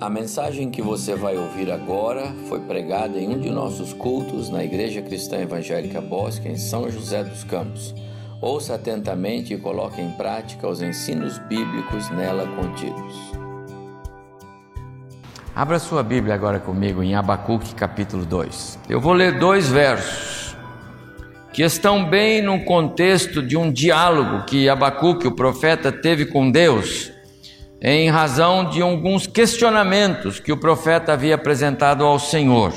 A mensagem que você vai ouvir agora foi pregada em um de nossos cultos na Igreja Cristã Evangélica Bosque, em São José dos Campos. Ouça atentamente e coloque em prática os ensinos bíblicos nela contidos. Abra sua Bíblia agora comigo em Abacuque capítulo 2. Eu vou ler dois versos que estão bem no contexto de um diálogo que Abacuque, o profeta, teve com Deus em razão de alguns questionamentos que o profeta havia apresentado ao Senhor.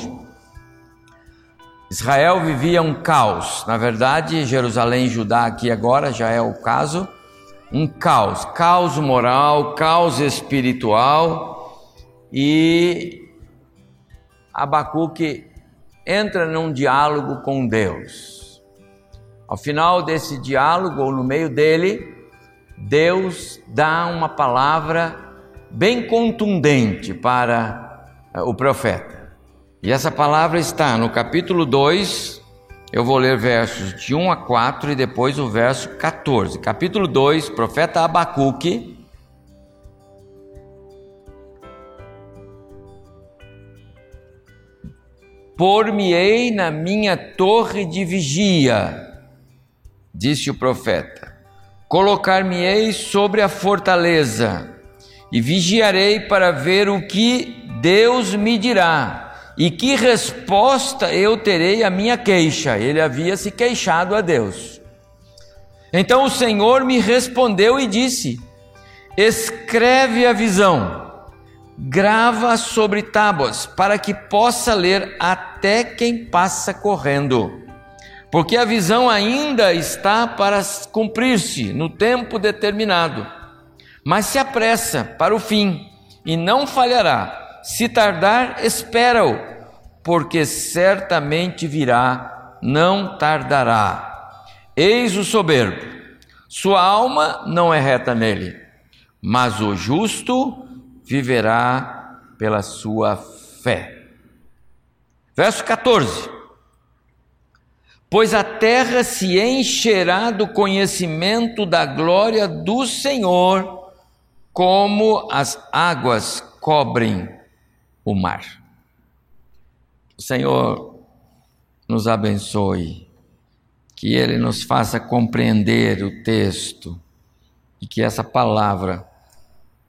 Israel vivia um caos, na verdade, Jerusalém e Judá aqui agora já é o caso, um caos, caos moral, caos espiritual e Abacuque entra num diálogo com Deus. Ao final desse diálogo, ou no meio dele, Deus dá uma palavra bem contundente para eh, o profeta. E essa palavra está no capítulo 2, eu vou ler versos de 1 a 4 e depois o verso 14. Capítulo 2, profeta Abacuque. Por-me-ei na minha torre de vigia, disse o profeta Colocar-me-ei sobre a fortaleza e vigiarei para ver o que Deus me dirá e que resposta eu terei à minha queixa. Ele havia se queixado a Deus. Então o Senhor me respondeu e disse: Escreve a visão, grava sobre tábuas, para que possa ler até quem passa correndo porque a visão ainda está para cumprir-se no tempo determinado, mas se apressa para o fim e não falhará. Se tardar, espera-o, porque certamente virá, não tardará. Eis o soberbo, sua alma não é reta nele, mas o justo viverá pela sua fé. Verso 14 pois a terra se encherá do conhecimento da glória do Senhor, como as águas cobrem o mar. O Senhor nos abençoe, que Ele nos faça compreender o texto e que essa palavra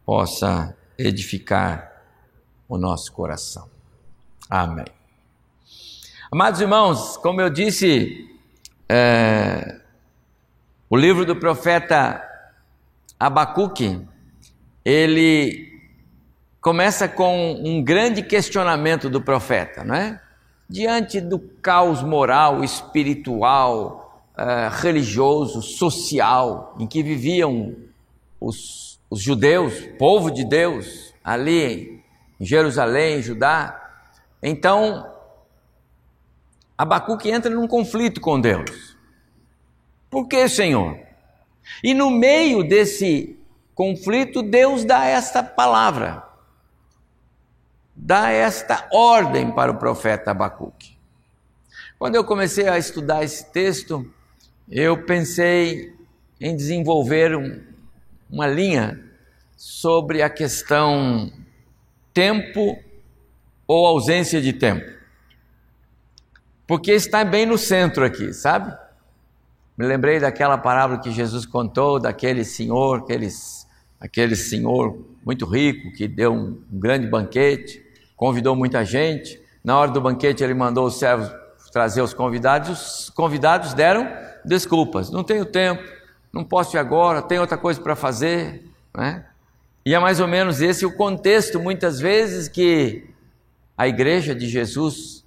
possa edificar o nosso coração. Amém. Amados irmãos, como eu disse, é, o livro do profeta Abacuque, ele começa com um grande questionamento do profeta, não é? Diante do caos moral, espiritual, é, religioso, social, em que viviam os, os judeus, povo de Deus, ali em Jerusalém, Judá. Então, Abacuque entra num conflito com Deus. Por que, Senhor? E no meio desse conflito, Deus dá esta palavra, dá esta ordem para o profeta Abacuque. Quando eu comecei a estudar esse texto, eu pensei em desenvolver um, uma linha sobre a questão tempo ou ausência de tempo porque está bem no centro aqui, sabe? Me lembrei daquela parábola que Jesus contou daquele senhor, aqueles, aquele senhor muito rico que deu um, um grande banquete, convidou muita gente. Na hora do banquete ele mandou os servos trazer os convidados. Os convidados deram desculpas. Não tenho tempo, não posso ir agora, tenho outra coisa para fazer, né? E é mais ou menos esse o contexto, muitas vezes, que a igreja de Jesus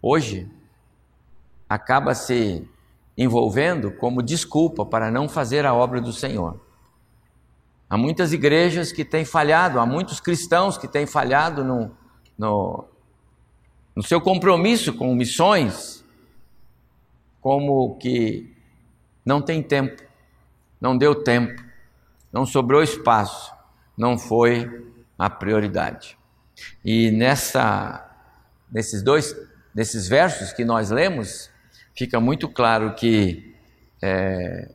hoje acaba se envolvendo como desculpa para não fazer a obra do Senhor. Há muitas igrejas que têm falhado, há muitos cristãos que têm falhado no, no, no seu compromisso com missões, como que não tem tempo, não deu tempo, não sobrou espaço, não foi a prioridade. E nessa, nesses dois, nesses versos que nós lemos, fica muito claro que é,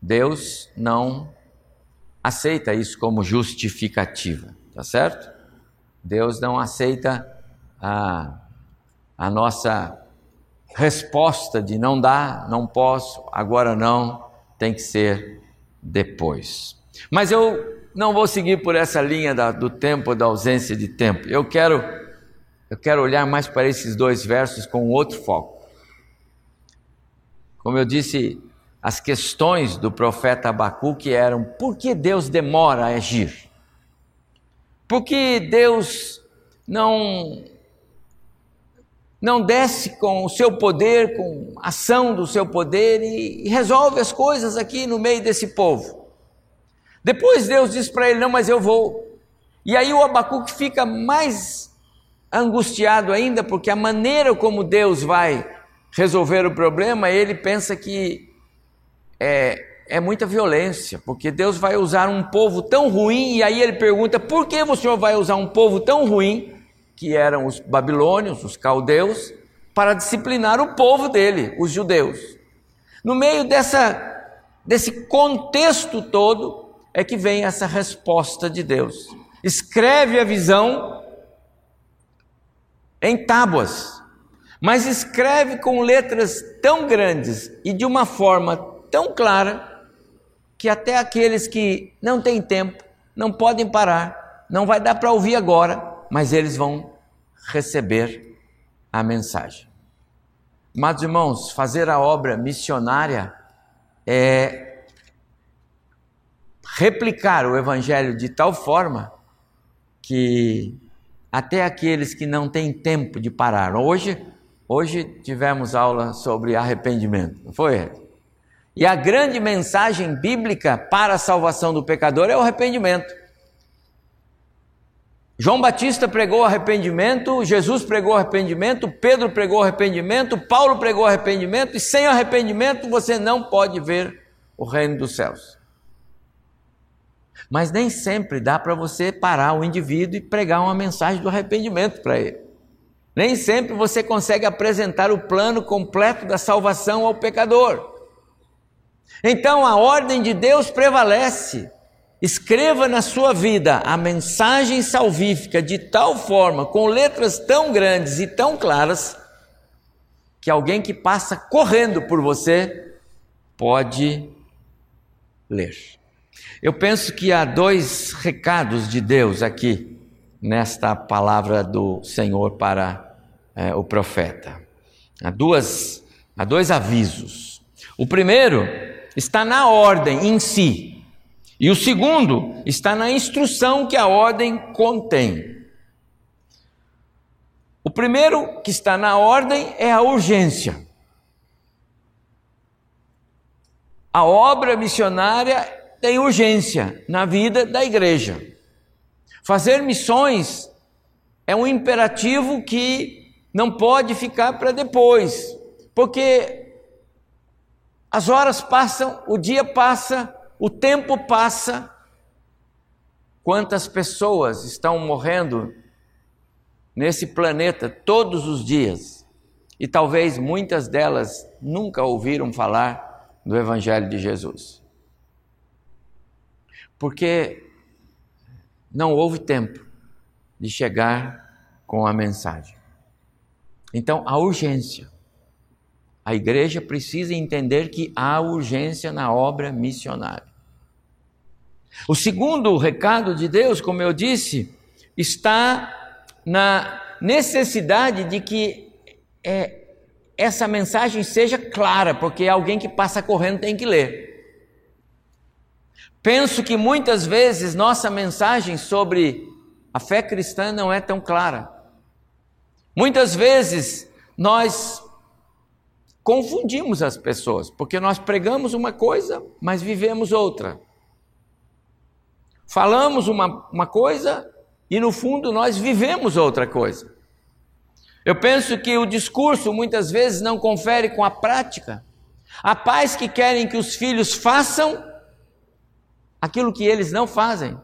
Deus não aceita isso como justificativa, tá certo? Deus não aceita a, a nossa resposta de não dá, não posso, agora não, tem que ser depois. Mas eu não vou seguir por essa linha da, do tempo, da ausência de tempo. Eu quero, eu quero olhar mais para esses dois versos com outro foco. Como eu disse, as questões do profeta Abacuque eram: por que Deus demora a agir? Por que Deus não não desce com o seu poder, com a ação do seu poder e, e resolve as coisas aqui no meio desse povo? Depois Deus diz para ele: Não, mas eu vou. E aí o Abacuque fica mais angustiado ainda, porque a maneira como Deus vai resolver o problema, ele pensa que é, é muita violência, porque Deus vai usar um povo tão ruim, e aí ele pergunta: por que o Senhor vai usar um povo tão ruim, que eram os babilônios, os caldeus, para disciplinar o povo dele, os judeus? No meio dessa, desse contexto todo, é que vem essa resposta de Deus. Escreve a visão em tábuas, mas escreve com letras tão grandes e de uma forma tão clara que até aqueles que não têm tempo, não podem parar, não vai dar para ouvir agora, mas eles vão receber a mensagem. Amados irmãos, fazer a obra missionária é replicar o Evangelho de tal forma que até aqueles que não têm tempo de parar. Hoje, hoje tivemos aula sobre arrependimento, não foi? E a grande mensagem bíblica para a salvação do pecador é o arrependimento. João Batista pregou arrependimento, Jesus pregou arrependimento, Pedro pregou arrependimento, Paulo pregou arrependimento, e sem arrependimento você não pode ver o reino dos céus. Mas nem sempre dá para você parar o indivíduo e pregar uma mensagem do arrependimento para ele. Nem sempre você consegue apresentar o plano completo da salvação ao pecador. Então a ordem de Deus prevalece. Escreva na sua vida a mensagem salvífica de tal forma, com letras tão grandes e tão claras, que alguém que passa correndo por você pode ler. Eu penso que há dois recados de Deus aqui, nesta palavra do Senhor para é, o profeta. Há, duas, há dois avisos. O primeiro está na ordem em si, e o segundo está na instrução que a ordem contém. O primeiro que está na ordem é a urgência. A obra missionária tem urgência na vida da igreja. Fazer missões é um imperativo que não pode ficar para depois, porque as horas passam, o dia passa, o tempo passa. Quantas pessoas estão morrendo nesse planeta todos os dias? E talvez muitas delas nunca ouviram falar do Evangelho de Jesus porque não houve tempo de chegar com a mensagem. Então, a urgência. A igreja precisa entender que há urgência na obra missionária. O segundo recado de Deus, como eu disse, está na necessidade de que é, essa mensagem seja clara, porque alguém que passa correndo tem que ler. Penso que muitas vezes nossa mensagem sobre a fé cristã não é tão clara. Muitas vezes nós confundimos as pessoas, porque nós pregamos uma coisa, mas vivemos outra. Falamos uma, uma coisa e no fundo nós vivemos outra coisa. Eu penso que o discurso muitas vezes não confere com a prática. Há pais que querem que os filhos façam aquilo que eles não fazem,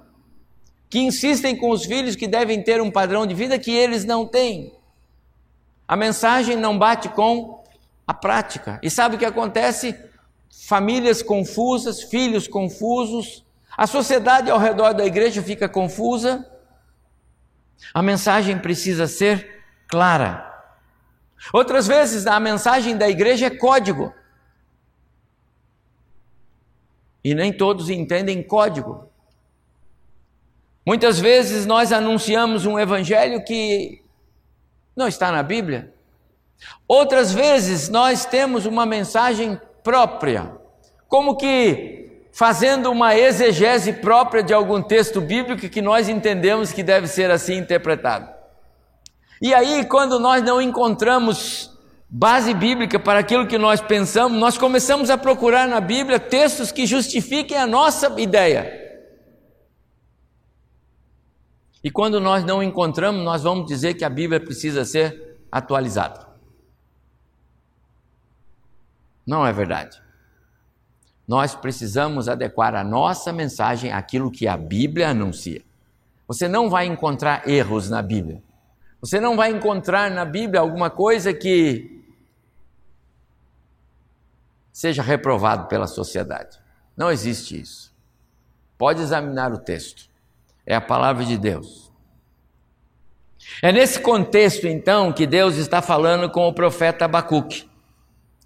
que insistem com os filhos que devem ter um padrão de vida que eles não têm. A mensagem não bate com a prática. E sabe o que acontece? Famílias confusas, filhos confusos, a sociedade ao redor da igreja fica confusa, A mensagem precisa ser clara. Outras vezes a mensagem da igreja é código. E nem todos entendem código. Muitas vezes nós anunciamos um evangelho que não está na Bíblia. Outras vezes nós temos uma mensagem própria, como que fazendo uma exegese própria de algum texto bíblico que nós entendemos que deve ser assim interpretado. E aí, quando nós não encontramos base bíblica para aquilo que nós pensamos, nós começamos a procurar na Bíblia textos que justifiquem a nossa ideia. E quando nós não encontramos, nós vamos dizer que a Bíblia precisa ser atualizada. Não é verdade. Nós precisamos adequar a nossa mensagem àquilo que a Bíblia anuncia. Você não vai encontrar erros na Bíblia. Você não vai encontrar na Bíblia alguma coisa que seja reprovado pela sociedade. Não existe isso. Pode examinar o texto é a palavra de Deus. É nesse contexto, então, que Deus está falando com o profeta Abacuque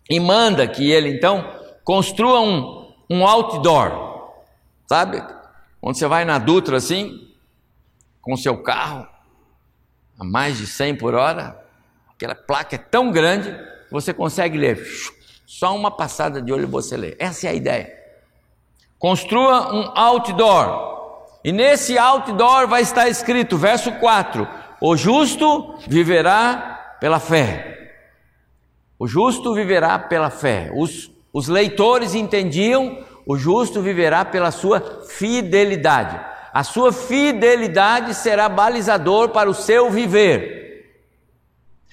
e manda que ele, então, construa um, um outdoor, sabe? Onde você vai na Dutra assim, com seu carro, a mais de 100 por hora, aquela placa é tão grande, você consegue ler, só uma passada de olho você lê. Essa é a ideia. Construa um outdoor e nesse outdoor vai estar escrito, verso 4: O justo viverá pela fé. O justo viverá pela fé. Os, os leitores entendiam: o justo viverá pela sua fidelidade. A sua fidelidade será balizador para o seu viver.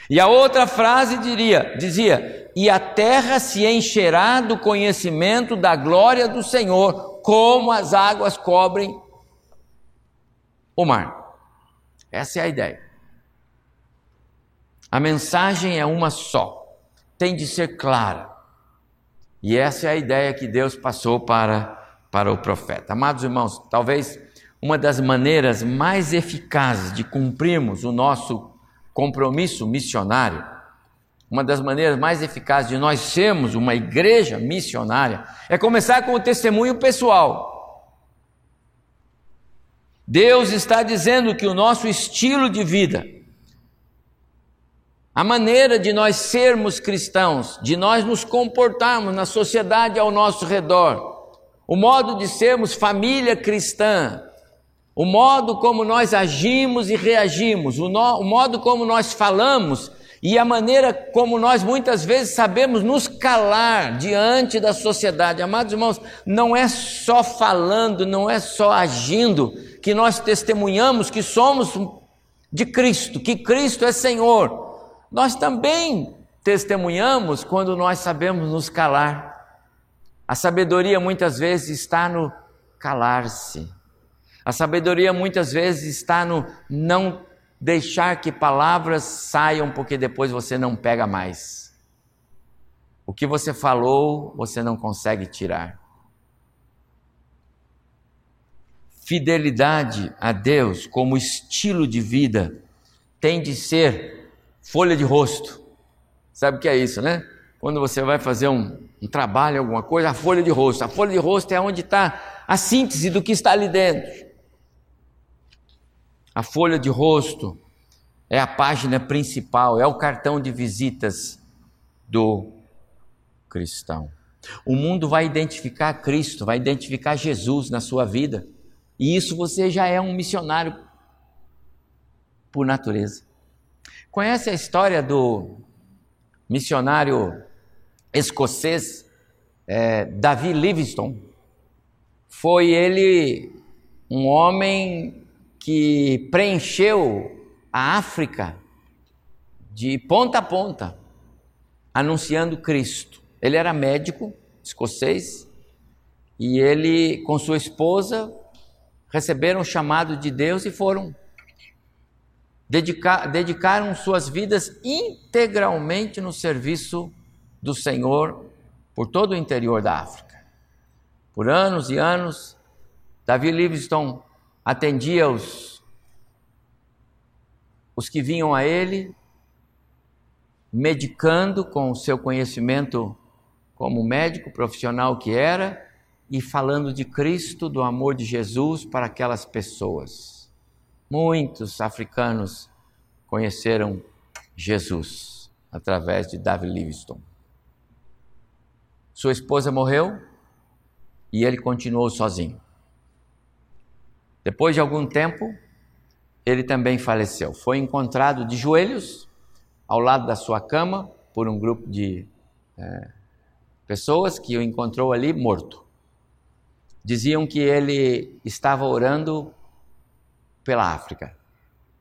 E a outra frase diria, dizia: E a terra se encherá do conhecimento da glória do Senhor, como as águas cobrem o mar. Essa é a ideia. A mensagem é uma só, tem de ser clara. E essa é a ideia que Deus passou para, para o profeta. Amados irmãos, talvez uma das maneiras mais eficazes de cumprirmos o nosso compromisso missionário, uma das maneiras mais eficazes de nós sermos uma igreja missionária, é começar com o testemunho pessoal. Deus está dizendo que o nosso estilo de vida, a maneira de nós sermos cristãos, de nós nos comportarmos na sociedade ao nosso redor, o modo de sermos família cristã, o modo como nós agimos e reagimos, o, no, o modo como nós falamos e a maneira como nós muitas vezes sabemos nos calar diante da sociedade. Amados irmãos, não é só falando, não é só agindo que nós testemunhamos que somos de Cristo, que Cristo é Senhor. Nós também testemunhamos quando nós sabemos nos calar. A sabedoria muitas vezes está no calar-se. A sabedoria muitas vezes está no não deixar que palavras saiam porque depois você não pega mais. O que você falou, você não consegue tirar. Fidelidade a Deus como estilo de vida tem de ser folha de rosto. Sabe o que é isso, né? Quando você vai fazer um, um trabalho, alguma coisa, a folha de rosto. A folha de rosto é onde está a síntese do que está ali dentro. A folha de rosto é a página principal, é o cartão de visitas do cristão. O mundo vai identificar Cristo, vai identificar Jesus na sua vida. E isso você já é um missionário por natureza. Conhece a história do missionário escocês é, Davi Livingstone? Foi ele um homem que preencheu a África de ponta a ponta, anunciando Cristo. Ele era médico escocês e ele, com sua esposa, receberam o chamado de Deus e foram dedicar, dedicaram suas vidas integralmente no serviço do Senhor por todo o interior da África. Por anos e anos, Davi Livingstone atendia os os que vinham a ele, medicando com o seu conhecimento como médico profissional que era, e falando de Cristo, do amor de Jesus para aquelas pessoas. Muitos africanos conheceram Jesus através de David Livingstone. Sua esposa morreu e ele continuou sozinho. Depois de algum tempo, ele também faleceu. Foi encontrado de joelhos ao lado da sua cama por um grupo de é, pessoas que o encontrou ali morto. Diziam que ele estava orando pela África,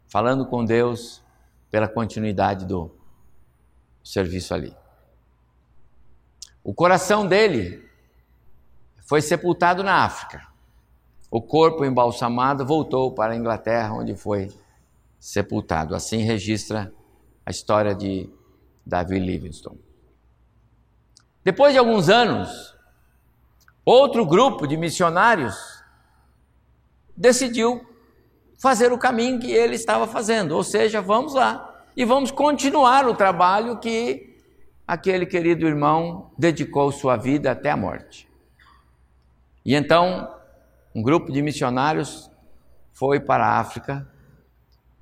falando com Deus pela continuidade do serviço ali. O coração dele foi sepultado na África. O corpo embalsamado voltou para a Inglaterra, onde foi sepultado. Assim registra a história de Davi Livingstone. Depois de alguns anos, outro grupo de missionários decidiu fazer o caminho que ele estava fazendo, ou seja, vamos lá e vamos continuar o trabalho que aquele querido irmão dedicou sua vida até a morte. E então um grupo de missionários foi para a África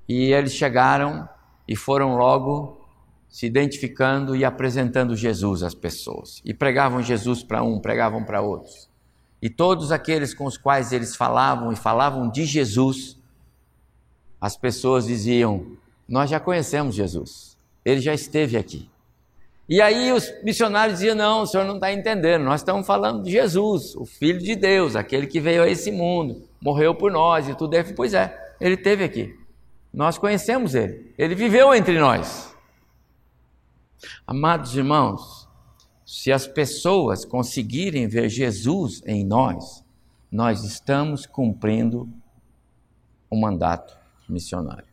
e eles chegaram e foram logo se identificando e apresentando Jesus às pessoas. E pregavam Jesus para um, pregavam para outros. E todos aqueles com os quais eles falavam e falavam de Jesus, as pessoas diziam: Nós já conhecemos Jesus, ele já esteve aqui. E aí os missionários diziam: Não, o senhor não está entendendo, nós estamos falando de Jesus, o Filho de Deus, aquele que veio a esse mundo, morreu por nós e tudo. isso. pois é, ele esteve aqui. Nós conhecemos ele, ele viveu entre nós. Amados irmãos, se as pessoas conseguirem ver Jesus em nós, nós estamos cumprindo o mandato missionário.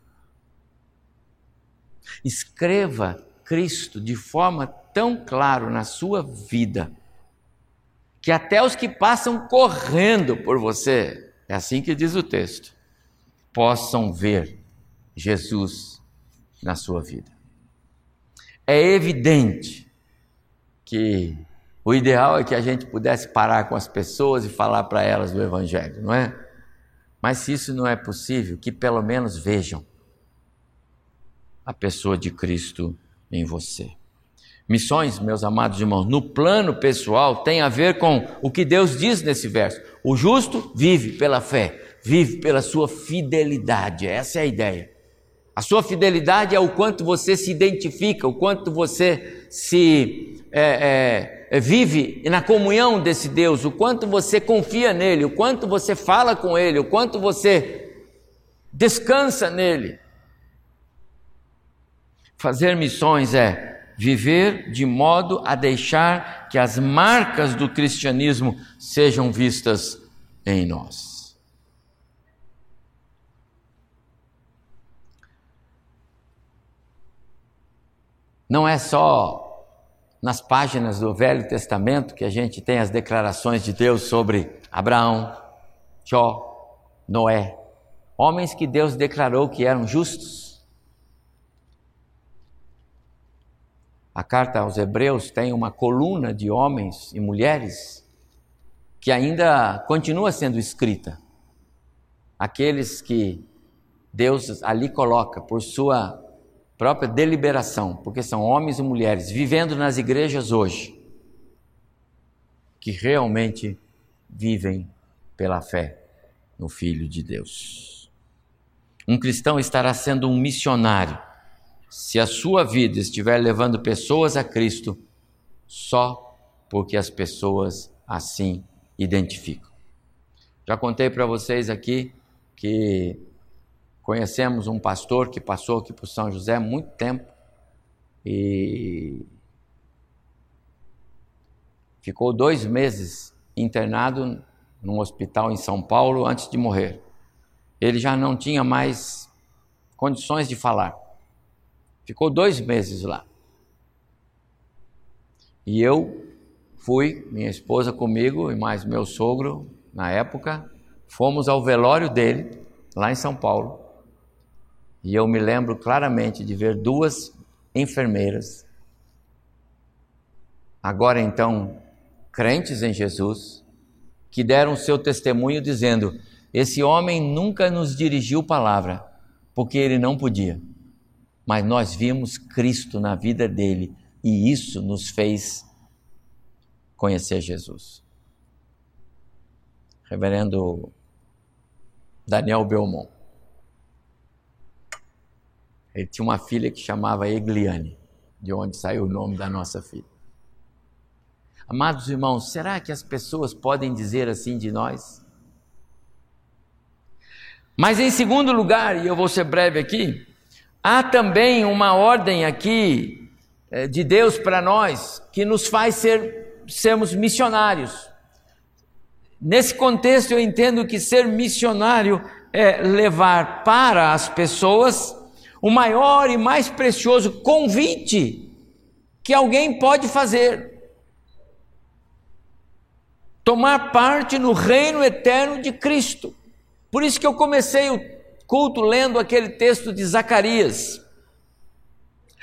Escreva Cristo de forma tão clara na sua vida, que até os que passam correndo por você, é assim que diz o texto, possam ver Jesus na sua vida. É evidente que o ideal é que a gente pudesse parar com as pessoas e falar para elas do Evangelho, não é? Mas se isso não é possível, que pelo menos vejam a pessoa de Cristo em você. Missões, meus amados irmãos, no plano pessoal tem a ver com o que Deus diz nesse verso. O justo vive pela fé, vive pela sua fidelidade. Essa é a ideia. A sua fidelidade é o quanto você se identifica, o quanto você se é, é, vive na comunhão desse Deus, o quanto você confia nele, o quanto você fala com ele, o quanto você descansa nele. Fazer missões é viver de modo a deixar que as marcas do cristianismo sejam vistas em nós. Não é só nas páginas do Velho Testamento que a gente tem as declarações de Deus sobre Abraão, Jó, Noé, homens que Deus declarou que eram justos A carta aos Hebreus tem uma coluna de homens e mulheres que ainda continua sendo escrita. Aqueles que Deus ali coloca por sua própria deliberação, porque são homens e mulheres vivendo nas igrejas hoje, que realmente vivem pela fé no Filho de Deus. Um cristão estará sendo um missionário se a sua vida estiver levando pessoas a Cristo só porque as pessoas assim identificam. Já contei para vocês aqui que conhecemos um pastor que passou aqui por São José há muito tempo e ficou dois meses internado num hospital em São Paulo antes de morrer. Ele já não tinha mais condições de falar. Ficou dois meses lá. E eu fui, minha esposa comigo e mais meu sogro, na época, fomos ao velório dele, lá em São Paulo. E eu me lembro claramente de ver duas enfermeiras, agora então crentes em Jesus, que deram seu testemunho dizendo: Esse homem nunca nos dirigiu palavra, porque ele não podia, mas nós vimos Cristo na vida dele e isso nos fez conhecer Jesus. Reverendo Daniel Belmont. Ele tinha uma filha que chamava Egliane, de onde saiu o nome da nossa filha. Amados irmãos, será que as pessoas podem dizer assim de nós? Mas em segundo lugar, e eu vou ser breve aqui, há também uma ordem aqui é, de Deus para nós que nos faz ser, sermos missionários. Nesse contexto, eu entendo que ser missionário é levar para as pessoas o maior e mais precioso convite que alguém pode fazer. Tomar parte no reino eterno de Cristo. Por isso que eu comecei o culto lendo aquele texto de Zacarias.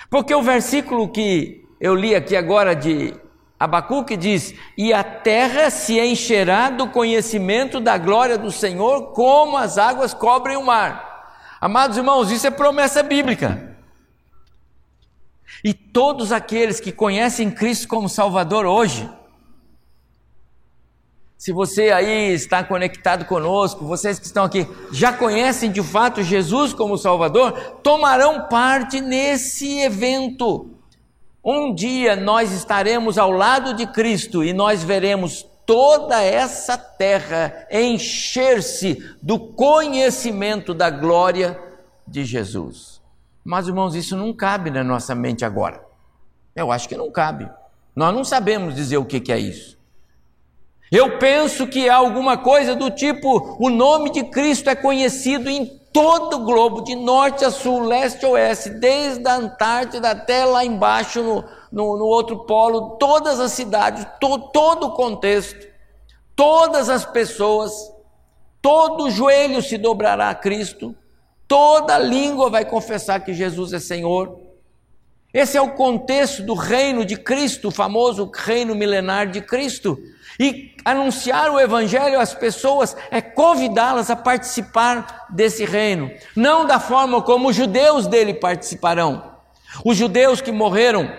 Porque o versículo que eu li aqui agora de Abacuque diz: E a terra se encherá do conhecimento da glória do Senhor, como as águas cobrem o mar. Amados irmãos, isso é promessa bíblica. E todos aqueles que conhecem Cristo como Salvador hoje, se você aí está conectado conosco, vocês que estão aqui já conhecem de fato Jesus como Salvador, tomarão parte nesse evento. Um dia nós estaremos ao lado de Cristo e nós veremos toda essa terra encher-se do conhecimento da glória de Jesus. Mas, irmãos, isso não cabe na nossa mente agora. Eu acho que não cabe. Nós não sabemos dizer o que é isso. Eu penso que é alguma coisa do tipo: o nome de Cristo é conhecido em todo o globo, de norte a sul, leste a oeste, desde a Antártida até lá embaixo no, no, no outro polo, todas as cidades, to, todo o contexto, todas as pessoas, todo joelho se dobrará a Cristo, toda língua vai confessar que Jesus é Senhor. Esse é o contexto do reino de Cristo, o famoso reino milenar de Cristo. E anunciar o Evangelho às pessoas é convidá-las a participar desse reino, não da forma como os judeus dele participarão. Os judeus que morreram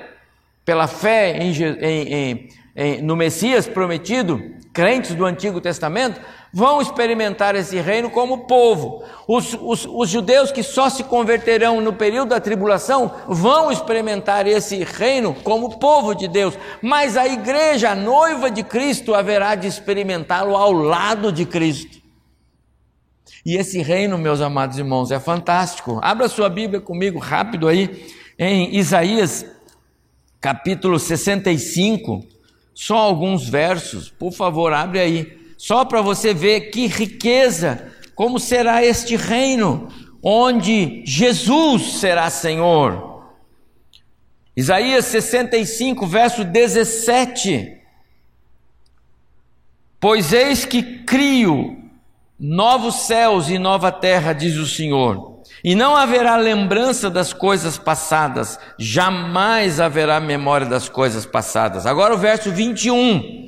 pela fé em, em, em, no Messias prometido, crentes do Antigo Testamento, vão experimentar esse reino como povo. Os, os, os, judeus que só se converterão no período da tribulação vão experimentar esse reino como povo de Deus. Mas a igreja, a noiva de Cristo, haverá de experimentá-lo ao lado de Cristo. E esse reino, meus amados irmãos, é fantástico. Abra sua Bíblia comigo rápido aí em Isaías capítulo 65, só alguns versos, por favor, abre aí, só para você ver que riqueza, como será este reino, onde Jesus será Senhor. Isaías 65, verso 17. Pois eis que crio novos céus e nova terra, diz o Senhor e não haverá lembrança das coisas passadas, jamais haverá memória das coisas passadas. Agora o verso 21.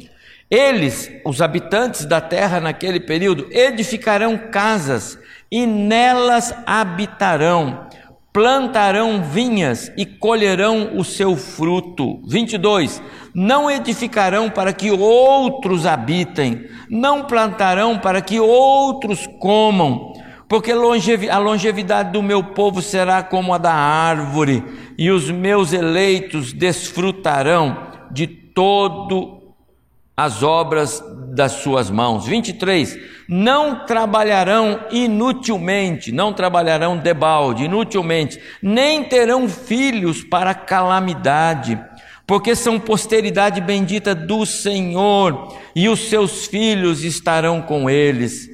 Eles, os habitantes da terra naquele período, edificarão casas e nelas habitarão, plantarão vinhas e colherão o seu fruto. 22. Não edificarão para que outros habitem, não plantarão para que outros comam porque a longevidade do meu povo será como a da árvore, e os meus eleitos desfrutarão de todo as obras das suas mãos. 23. Não trabalharão inutilmente, não trabalharão debalde, inutilmente, nem terão filhos para calamidade, porque são posteridade bendita do Senhor, e os seus filhos estarão com eles.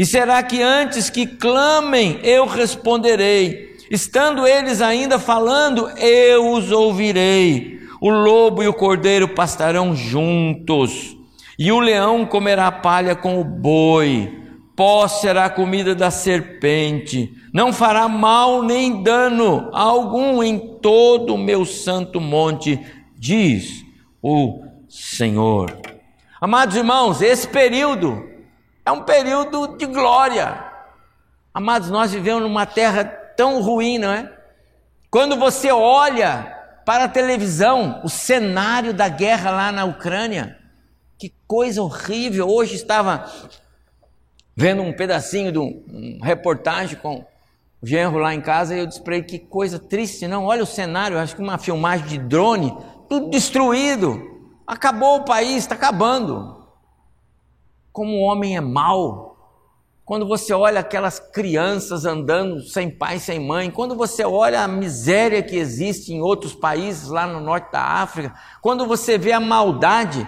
E será que antes que clamem, eu responderei? Estando eles ainda falando, eu os ouvirei. O lobo e o cordeiro pastarão juntos, e o leão comerá palha com o boi, pó será a comida da serpente, não fará mal nem dano algum em todo o meu santo monte, diz o Senhor. Amados irmãos, esse período é um período de glória. Amados, nós vivemos numa terra tão ruim, não é? Quando você olha para a televisão o cenário da guerra lá na Ucrânia, que coisa horrível. Hoje estava vendo um pedacinho de um, reportagem com o genro lá em casa e eu disse para ele que coisa triste, não? Olha o cenário, acho que uma filmagem de drone, tudo destruído. Acabou o país, está acabando. Como o homem é mau. Quando você olha aquelas crianças andando sem pai, sem mãe, quando você olha a miséria que existe em outros países lá no norte da África, quando você vê a maldade,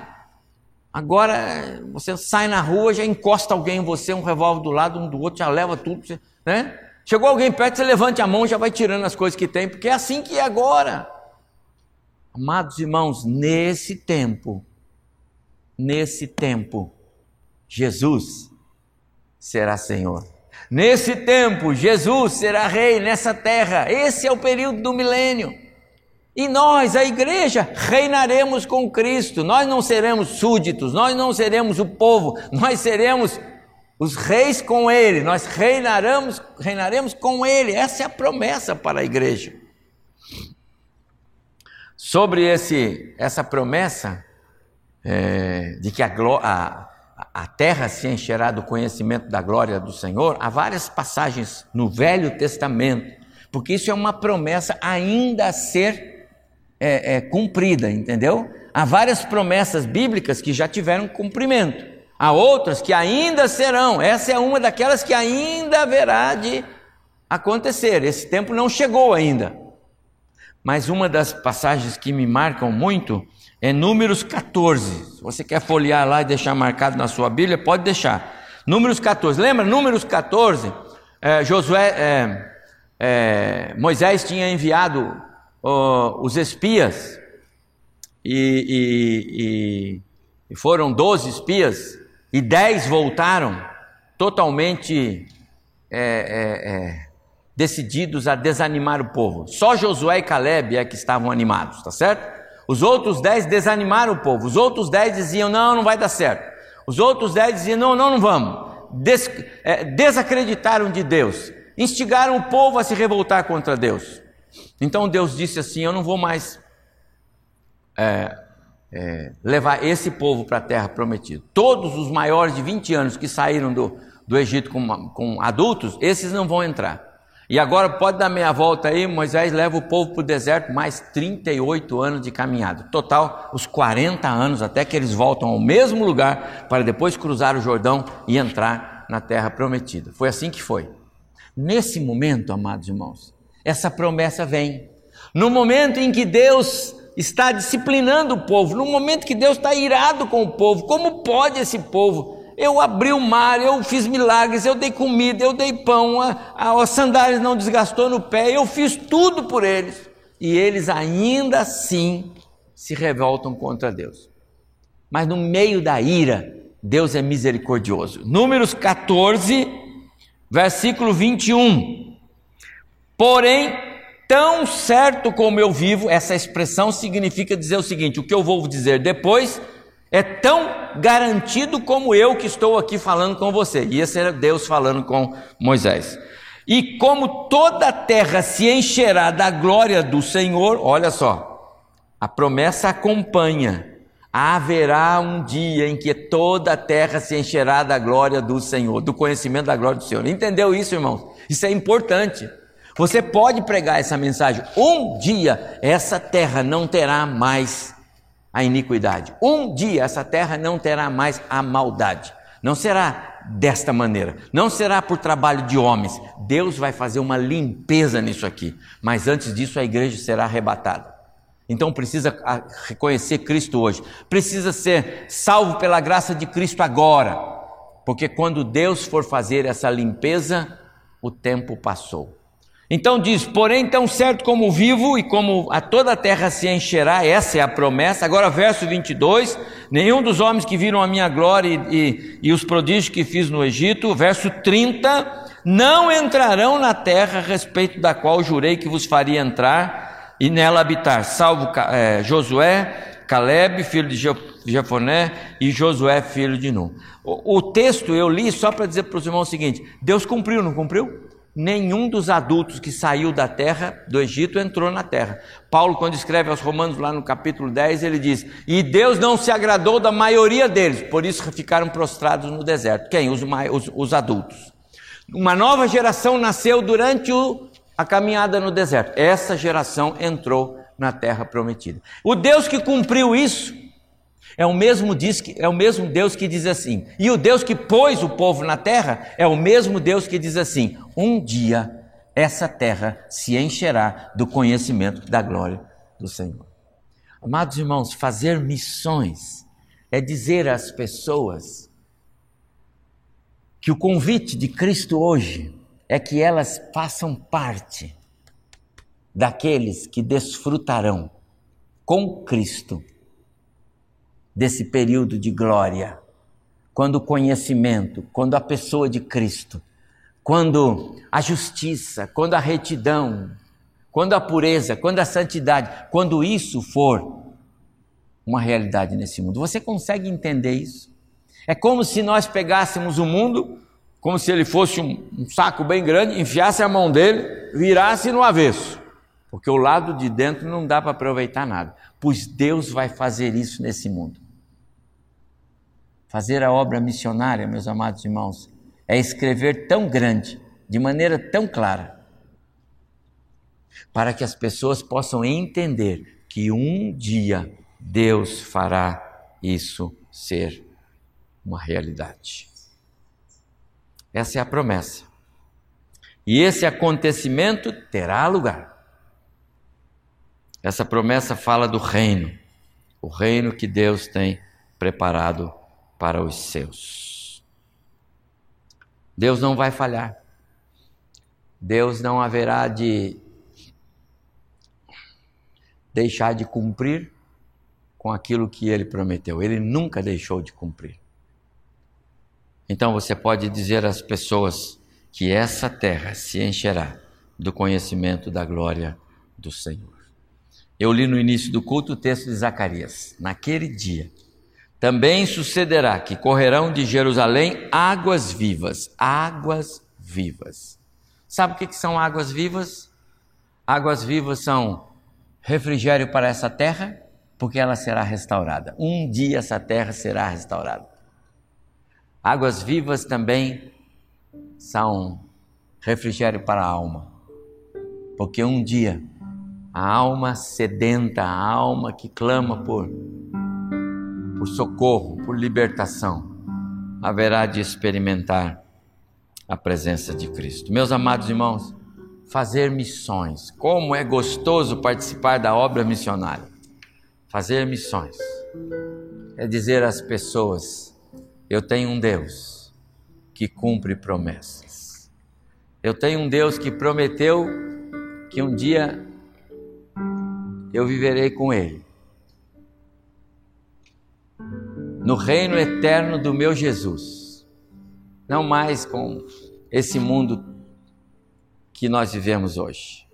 Agora você sai na rua, já encosta alguém em você, um revólver do lado, um do outro, já leva tudo, né? Chegou alguém perto, você levante a mão, já vai tirando as coisas que tem, porque é assim que é agora. Amados irmãos, nesse tempo, nesse tempo, Jesus será Senhor. Nesse tempo, Jesus será Rei nessa terra. Esse é o período do milênio. E nós, a igreja, reinaremos com Cristo. Nós não seremos súditos, nós não seremos o povo, nós seremos os reis com Ele. Nós reinaremos, reinaremos com Ele. Essa é a promessa para a igreja. Sobre esse, essa promessa é, de que a, a, a terra se encherá do conhecimento da glória do Senhor, há várias passagens no Velho Testamento, porque isso é uma promessa ainda a ser é, é, cumprida, entendeu? Há várias promessas bíblicas que já tiveram cumprimento, há outras que ainda serão. Essa é uma daquelas que ainda haverá de acontecer. Esse tempo não chegou ainda. Mas uma das passagens que me marcam muito é Números 14. Se você quer folhear lá e deixar marcado na sua Bíblia, pode deixar. Números 14. Lembra? Números 14. É, Josué, é, é, Moisés tinha enviado os espias, e, e, e, foram 12 espias, e 10 voltaram totalmente é, é, é, decididos a desanimar o povo. Só Josué e Caleb é que estavam animados, tá certo? Os outros 10 desanimaram o povo, os outros 10 diziam: não, não vai dar certo. Os outros 10 diziam: não, não, não vamos. Des, é, desacreditaram de Deus, instigaram o povo a se revoltar contra Deus. Então Deus disse assim: Eu não vou mais é, é, levar esse povo para a terra prometida. Todos os maiores de 20 anos que saíram do, do Egito com, com adultos, esses não vão entrar. E agora pode dar meia volta aí, Moisés leva o povo para o deserto, mais 38 anos de caminhada. Total, os 40 anos até que eles voltam ao mesmo lugar para depois cruzar o Jordão e entrar na terra prometida. Foi assim que foi. Nesse momento, amados irmãos, essa promessa vem. No momento em que Deus está disciplinando o povo, no momento que Deus está irado com o povo, como pode esse povo? Eu abri o mar, eu fiz milagres, eu dei comida, eu dei pão, a, a, a sandálias não desgastou no pé, eu fiz tudo por eles. E eles ainda assim se revoltam contra Deus. Mas no meio da ira, Deus é misericordioso. Números 14, versículo 21. Porém, tão certo como eu vivo, essa expressão significa dizer o seguinte: o que eu vou dizer depois é tão garantido como eu que estou aqui falando com você. E esse era Deus falando com Moisés. E como toda a terra se encherá da glória do Senhor, olha só, a promessa acompanha. Haverá um dia em que toda a terra se encherá da glória do Senhor, do conhecimento da glória do Senhor. Entendeu isso, irmãos? Isso é importante. Você pode pregar essa mensagem. Um dia essa terra não terá mais a iniquidade. Um dia essa terra não terá mais a maldade. Não será desta maneira. Não será por trabalho de homens. Deus vai fazer uma limpeza nisso aqui. Mas antes disso a igreja será arrebatada. Então precisa reconhecer Cristo hoje. Precisa ser salvo pela graça de Cristo agora. Porque quando Deus for fazer essa limpeza, o tempo passou. Então diz: Porém, tão certo como vivo e como a toda a terra se encherá, essa é a promessa. Agora, verso 22: Nenhum dos homens que viram a minha glória e, e, e os prodígios que fiz no Egito. Verso 30: Não entrarão na terra a respeito da qual jurei que vos faria entrar e nela habitar, salvo é, Josué, Caleb, filho de Jefoné, e Josué, filho de Nun. O, o texto eu li só para dizer para os irmãos o seguinte: Deus cumpriu, não cumpriu? Nenhum dos adultos que saiu da terra do Egito entrou na terra. Paulo, quando escreve aos Romanos, lá no capítulo 10, ele diz: E Deus não se agradou da maioria deles, por isso ficaram prostrados no deserto. Quem? Os, os, os adultos. Uma nova geração nasceu durante o, a caminhada no deserto. Essa geração entrou na terra prometida. O Deus que cumpriu isso é o mesmo diz é o mesmo Deus que diz assim. E o Deus que pôs o povo na terra é o mesmo Deus que diz assim: um dia essa terra se encherá do conhecimento da glória do Senhor. Amados irmãos, fazer missões é dizer às pessoas que o convite de Cristo hoje é que elas façam parte daqueles que desfrutarão com Cristo desse período de glória, quando o conhecimento, quando a pessoa de Cristo, quando a justiça, quando a retidão, quando a pureza, quando a santidade, quando isso for uma realidade nesse mundo. Você consegue entender isso? É como se nós pegássemos o mundo, como se ele fosse um, um saco bem grande, enfiasse a mão dele, virasse no avesso. Porque o lado de dentro não dá para aproveitar nada. Pois Deus vai fazer isso nesse mundo. Fazer a obra missionária, meus amados irmãos, é escrever tão grande, de maneira tão clara, para que as pessoas possam entender que um dia Deus fará isso ser uma realidade. Essa é a promessa. E esse acontecimento terá lugar. Essa promessa fala do reino, o reino que Deus tem preparado para os seus. Deus não vai falhar. Deus não haverá de deixar de cumprir com aquilo que ele prometeu. Ele nunca deixou de cumprir. Então você pode dizer às pessoas que essa terra se encherá do conhecimento da glória do Senhor. Eu li no início do culto o texto de Zacarias. Naquele dia, também sucederá que correrão de Jerusalém águas vivas, águas vivas. Sabe o que são águas vivas? Águas vivas são refrigério para essa terra, porque ela será restaurada. Um dia essa terra será restaurada. Águas vivas também são refrigério para a alma, porque um dia a alma sedenta, a alma que clama por por socorro, por libertação, haverá de experimentar a presença de Cristo. Meus amados irmãos, fazer missões. Como é gostoso participar da obra missionária. Fazer missões é dizer às pessoas: eu tenho um Deus que cumpre promessas. Eu tenho um Deus que prometeu que um dia eu viverei com Ele no reino eterno do meu Jesus. Não mais com esse mundo que nós vivemos hoje.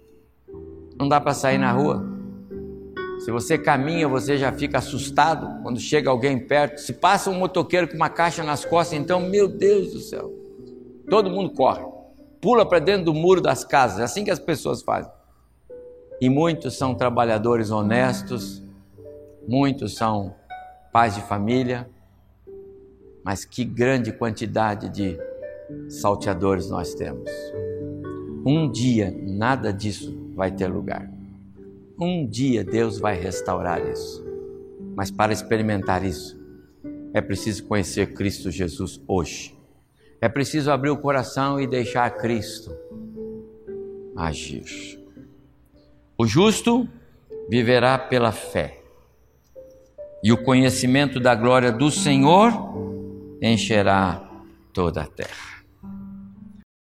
Não dá para sair na rua. Se você caminha, você já fica assustado quando chega alguém perto. Se passa um motoqueiro com uma caixa nas costas, então, meu Deus do céu, todo mundo corre, pula para dentro do muro das casas. É assim que as pessoas fazem. E muitos são trabalhadores honestos, muitos são pais de família, mas que grande quantidade de salteadores nós temos. Um dia nada disso vai ter lugar. Um dia Deus vai restaurar isso. Mas para experimentar isso, é preciso conhecer Cristo Jesus hoje. É preciso abrir o coração e deixar Cristo agir. O justo viverá pela fé e o conhecimento da glória do Senhor encherá toda a terra.